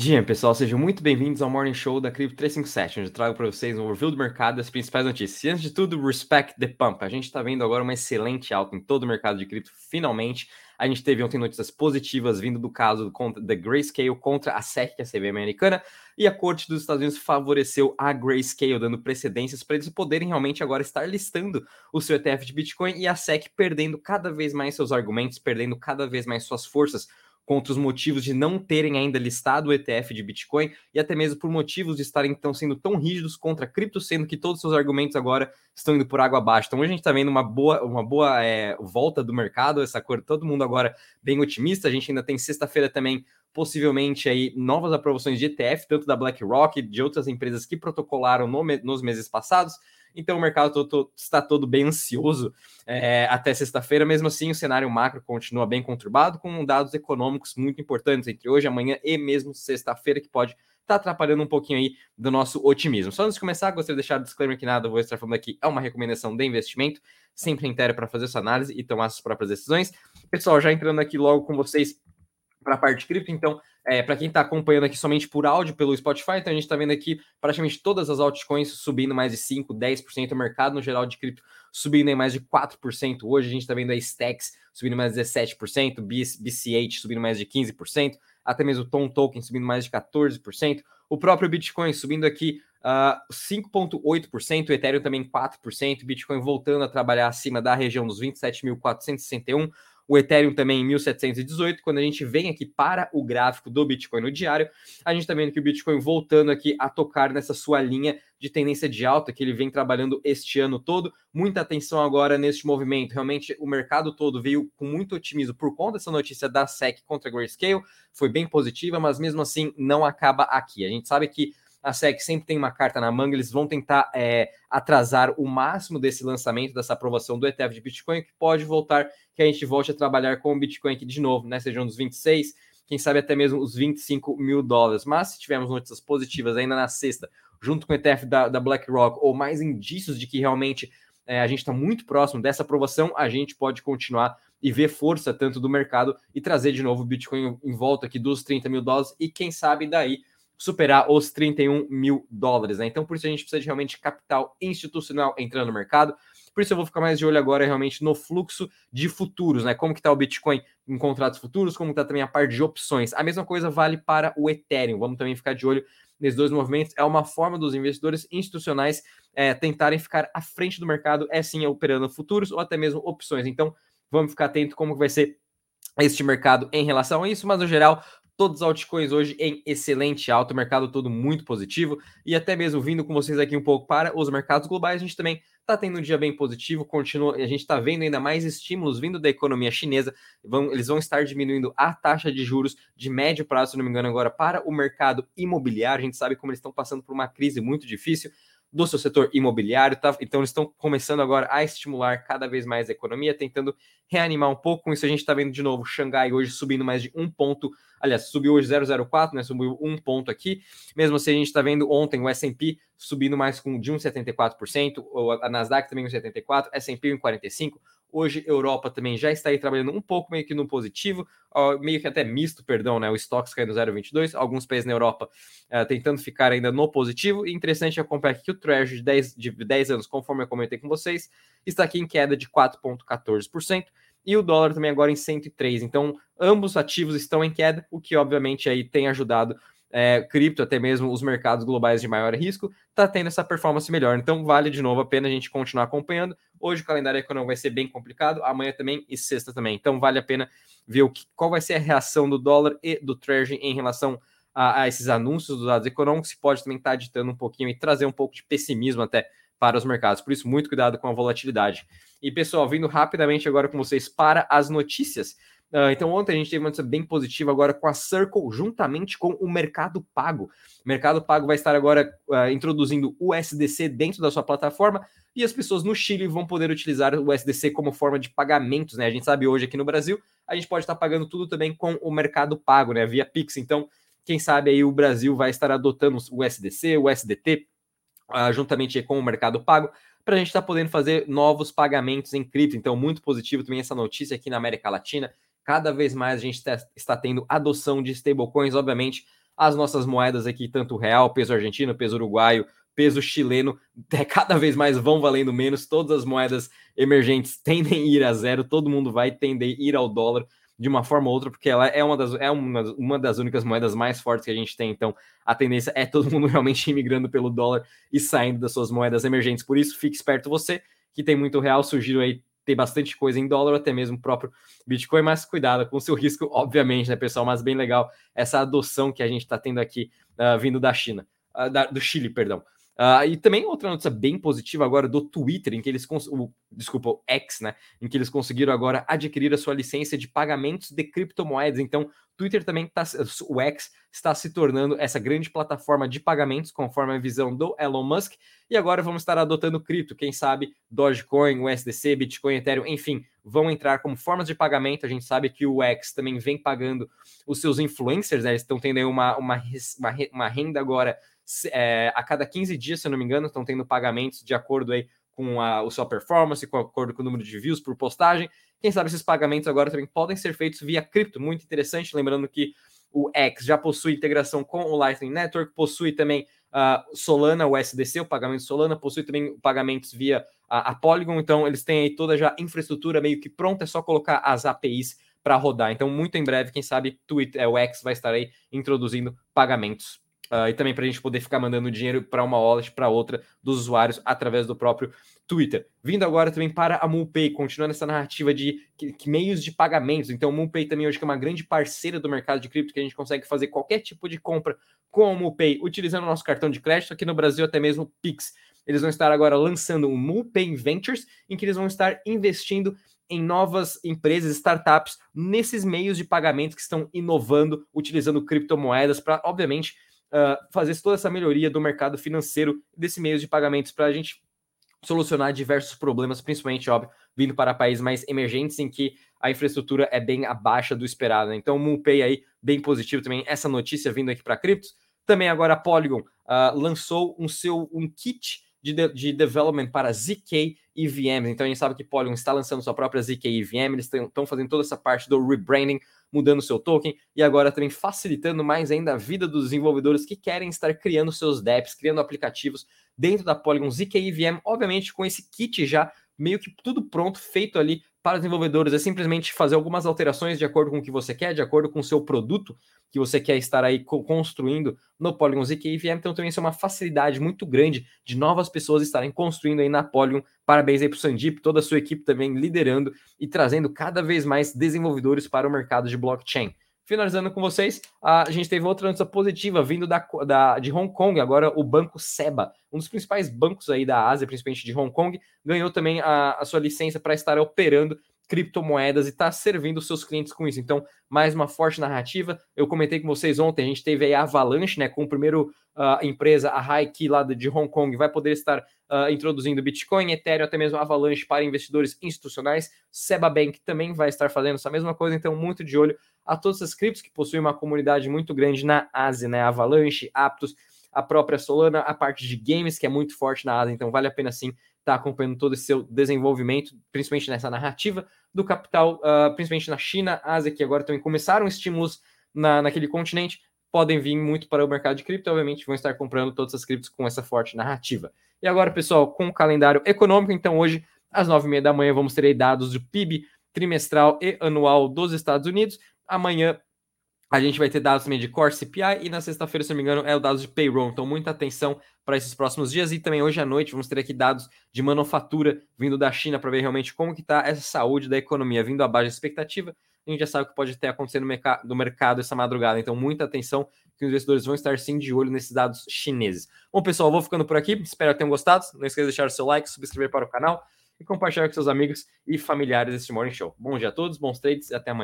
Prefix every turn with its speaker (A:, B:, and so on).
A: Dia, pessoal, sejam muito bem-vindos ao Morning Show da Cripto 357, onde eu trago para vocês um overview do mercado e as principais notícias. E antes de tudo, respect the pump. A gente está vendo agora uma excelente alta em todo o mercado de cripto, finalmente. A gente teve ontem notícias positivas vindo do caso da Grayscale contra a SEC, que é a CB americana, e a Corte dos Estados Unidos favoreceu a Grayscale, dando precedências para eles poderem realmente agora estar listando o seu ETF de Bitcoin e a SEC perdendo cada vez mais seus argumentos, perdendo cada vez mais suas forças contra os motivos de não terem ainda listado o ETF de Bitcoin e até mesmo por motivos de estarem então sendo tão rígidos contra a cripto, sendo que todos os seus argumentos agora estão indo por água abaixo. Então hoje a gente está vendo uma boa, uma boa é, volta do mercado, essa cor, todo mundo agora bem otimista. A gente ainda tem sexta-feira também possivelmente aí novas aprovações de ETF, tanto da BlackRock, de outras empresas que protocolaram no, nos meses passados. Então o mercado todo, todo, está todo bem ansioso é, até sexta-feira. Mesmo assim, o cenário macro continua bem conturbado, com dados econômicos muito importantes entre hoje, amanhã e mesmo sexta-feira, que pode estar tá atrapalhando um pouquinho aí do nosso otimismo. Só antes de começar, gostaria de deixar o disclaimer que nada vou estar falando aqui é uma recomendação de investimento, sempre inteira para fazer sua análise e tomar suas próprias decisões. Pessoal, já entrando aqui logo com vocês para a parte cripto, então é, para quem está acompanhando aqui somente por áudio pelo Spotify, então a gente está vendo aqui praticamente todas as altcoins subindo mais de 5%, 10%, o mercado no geral de cripto subindo em mais de 4%. Hoje a gente está vendo a Stacks subindo mais de 17%, BCH subindo mais de 15%, até mesmo o Tom Token subindo mais de 14%, o próprio Bitcoin subindo aqui uh, 5,8%, o Ethereum também 4%, Bitcoin voltando a trabalhar acima da região dos 27.461%, o Ethereum também em 1718. Quando a gente vem aqui para o gráfico do Bitcoin no diário, a gente está vendo que o Bitcoin voltando aqui a tocar nessa sua linha de tendência de alta que ele vem trabalhando este ano todo. Muita atenção agora neste movimento. Realmente o mercado todo veio com muito otimismo por conta dessa notícia da SEC contra a Grayscale. Foi bem positiva, mas mesmo assim não acaba aqui. A gente sabe que a SEC sempre tem uma carta na manga, eles vão tentar é, atrasar o máximo desse lançamento, dessa aprovação do ETF de Bitcoin, que pode voltar, que a gente volte a trabalhar com o Bitcoin aqui de novo, né? Sejam uns 26, quem sabe até mesmo os 25 mil dólares. Mas se tivermos notícias positivas ainda na sexta, junto com o ETF da, da BlackRock, ou mais indícios de que realmente é, a gente está muito próximo dessa aprovação, a gente pode continuar e ver força tanto do mercado e trazer de novo o Bitcoin em volta aqui dos 30 mil dólares e quem sabe daí superar os 31 mil dólares, né? Então, por isso a gente precisa de realmente capital institucional entrando no mercado. Por isso eu vou ficar mais de olho agora realmente no fluxo de futuros, né? Como que tá o Bitcoin em contratos futuros, como está também a parte de opções. A mesma coisa vale para o Ethereum. Vamos também ficar de olho nesses dois movimentos. É uma forma dos investidores institucionais é, tentarem ficar à frente do mercado, é sim operando futuros ou até mesmo opções. Então, vamos ficar atento como vai ser este mercado em relação a isso, mas no geral, Todos os altcoins hoje em excelente alta, mercado todo muito positivo. E até mesmo vindo com vocês aqui um pouco para os mercados globais, a gente também está tendo um dia bem positivo, continua, a gente está vendo ainda mais estímulos vindo da economia chinesa, vão, eles vão estar diminuindo a taxa de juros de médio prazo, se não me engano, agora para o mercado imobiliário. A gente sabe como eles estão passando por uma crise muito difícil do seu setor imobiliário, tá? Então eles estão começando agora a estimular cada vez mais a economia, tentando reanimar um pouco. Com isso a gente está vendo de novo Xangai hoje subindo mais de um ponto, aliás, subiu hoje 0,04, né? Subiu um ponto aqui. Mesmo assim a gente está vendo ontem o S&P subindo mais com de 1,74%, a Nasdaq também 1,74%, S&P 1,45%, Hoje, Europa também já está aí trabalhando um pouco meio que no positivo, meio que até misto, perdão, né? O Stocks caindo 0,22, alguns países na Europa uh, tentando ficar ainda no positivo. E interessante acompanhar aqui que o Treasury de 10, de 10 anos, conforme eu comentei com vocês, está aqui em queda de 4,14%. E o dólar também agora em 103. Então, ambos ativos estão em queda, o que obviamente aí tem ajudado é, cripto, até mesmo os mercados globais de maior risco, está tendo essa performance melhor. Então, vale de novo a pena a gente continuar acompanhando. Hoje o calendário econômico vai ser bem complicado, amanhã também e sexta também. Então, vale a pena ver o que, qual vai ser a reação do dólar e do Treasury em relação a, a esses anúncios dos dados econômicos, que pode também estar tá ditando um pouquinho e trazer um pouco de pessimismo até para os mercados. Por isso, muito cuidado com a volatilidade. E, pessoal, vindo rapidamente agora com vocês para as notícias. Uh, então, ontem a gente teve uma notícia bem positiva agora com a Circle, juntamente com o Mercado Pago. O Mercado Pago vai estar agora uh, introduzindo o USDC dentro da sua plataforma e as pessoas no Chile vão poder utilizar o USDC como forma de pagamentos, né? A gente sabe hoje aqui no Brasil, a gente pode estar pagando tudo também com o Mercado Pago, né? Via Pix. Então, quem sabe aí o Brasil vai estar adotando o USDC, o USDT, uh, juntamente com o Mercado Pago, para a gente estar podendo fazer novos pagamentos em cripto. Então, muito positivo também essa notícia aqui na América Latina cada vez mais a gente está tendo adoção de stablecoins, obviamente. as nossas moedas aqui, tanto real, peso argentino, peso uruguaio, peso chileno, é, cada vez mais vão valendo menos, todas as moedas emergentes tendem a ir a zero, todo mundo vai tender a ir ao dólar de uma forma ou outra, porque ela é uma das, é uma, uma das únicas moedas mais fortes que a gente tem, então a tendência é todo mundo realmente imigrando pelo dólar e saindo das suas moedas emergentes, por isso fique esperto você, que tem muito real, sugiro aí ter bastante coisa em dólar, até mesmo o próprio Bitcoin, mas cuidado com o seu risco, obviamente, né, pessoal? Mas bem legal essa adoção que a gente está tendo aqui uh, vindo da China, uh, da, do Chile, perdão. Uh, e também outra notícia bem positiva agora do Twitter, em que eles o, desculpa, o X, né? Em que eles conseguiram agora adquirir a sua licença de pagamentos de criptomoedas. Então, Twitter também está, o X está se tornando essa grande plataforma de pagamentos, conforme a visão do Elon Musk. E agora vamos estar adotando cripto, quem sabe Dogecoin, USDC, Bitcoin, Ethereum, enfim, vão entrar como formas de pagamento. A gente sabe que o X também vem pagando os seus influencers, né? eles estão tendo aí uma, uma, uma, uma renda agora é, a cada 15 dias, se eu não me engano, estão tendo pagamentos de acordo aí com a, a sua performance, com acordo com o número de views por postagem. Quem sabe esses pagamentos agora também podem ser feitos via cripto, muito interessante. Lembrando que o X já possui integração com o Lightning Network, possui também uh, Solana, o SDC, o pagamento Solana, possui também pagamentos via a, a Polygon, então eles têm aí toda já infraestrutura meio que pronta, é só colocar as APIs para rodar. Então, muito em breve, quem sabe, Twitter, é, o X vai estar aí introduzindo pagamentos Uh, e também para a gente poder ficar mandando dinheiro para uma wallet para outra dos usuários através do próprio Twitter. Vindo agora também para a MulPay, continuando essa narrativa de que, que meios de pagamentos. Então, a MulPay também hoje é uma grande parceira do mercado de cripto, que a gente consegue fazer qualquer tipo de compra com a MulPay utilizando o nosso cartão de crédito, aqui no Brasil até mesmo Pix. Eles vão estar agora lançando um MulPay Ventures, em que eles vão estar investindo em novas empresas, startups, nesses meios de pagamento que estão inovando, utilizando criptomoedas para, obviamente, uh, fazer toda essa melhoria do mercado financeiro desse meio de pagamentos para a gente solucionar diversos problemas, principalmente, óbvio, vindo para países mais emergentes em que a infraestrutura é bem abaixo do esperado. Né? Então, o MoonPay aí, bem positivo também, essa notícia vindo aqui para criptos. Também agora a Polygon uh, lançou um seu um kit de, de, de development para ZK e. Então a gente sabe que Polygon está lançando sua própria ZK e VM, eles estão fazendo toda essa parte do rebranding, mudando seu token e agora também facilitando mais ainda a vida dos desenvolvedores que querem estar criando seus dApps, criando aplicativos dentro da Polygon ZK e VM, obviamente com esse kit já meio que tudo pronto, feito ali para os desenvolvedores. É simplesmente fazer algumas alterações de acordo com o que você quer, de acordo com o seu produto que você quer estar aí construindo no Polygon ZK VM. Então também isso é uma facilidade muito grande de novas pessoas estarem construindo aí na Polygon. Parabéns aí para o Sandip, toda a sua equipe também liderando e trazendo cada vez mais desenvolvedores para o mercado de blockchain. Finalizando com vocês, a gente teve outra notícia positiva vindo da, da, de Hong Kong, agora o Banco SEBA, um dos principais bancos aí da Ásia, principalmente de Hong Kong, ganhou também a, a sua licença para estar operando criptomoedas e está servindo os seus clientes com isso. Então, mais uma forte narrativa. Eu comentei com vocês ontem, a gente teve aí a Avalanche, né, com o primeiro uh, empresa, a Haiki lá de Hong Kong, vai poder estar uh, introduzindo Bitcoin, Ethereum, até mesmo Avalanche para investidores institucionais. Seba Bank também vai estar fazendo essa mesma coisa, então muito de olho a todas essas criptos que possuem uma comunidade muito grande na Ásia, né? Avalanche, Aptos, a própria Solana, a parte de games que é muito forte na Ásia, então vale a pena sim estar tá acompanhando todo esse seu desenvolvimento, principalmente nessa narrativa do capital, uh, principalmente na China, Ásia, que agora também começaram estímulos na, naquele continente, podem vir muito para o mercado de cripto, obviamente vão estar comprando todas as criptos com essa forte narrativa. E agora, pessoal, com o calendário econômico, então hoje, às nove e meia da manhã, vamos ter dados do PIB trimestral e anual dos Estados Unidos. Amanhã a gente vai ter dados também de Core CPI e na sexta-feira, se não me engano, é o dados de payroll. Então, muita atenção para esses próximos dias. E também hoje à noite vamos ter aqui dados de manufatura vindo da China para ver realmente como que está essa saúde da economia, vindo abaixo da expectativa. A gente já sabe o que pode ter acontecido no, mercado essa madrugada. Então, muita atenção que os investidores vão estar sim de olho nesses dados chineses. Bom, pessoal, vou ficando por aqui. Espero que tenham gostado. Não esqueça de deixar o seu like, subscrever para o canal e compartilhar com seus amigos e familiares esse Morning Show. Bom dia a todos, bons trades e até amanhã.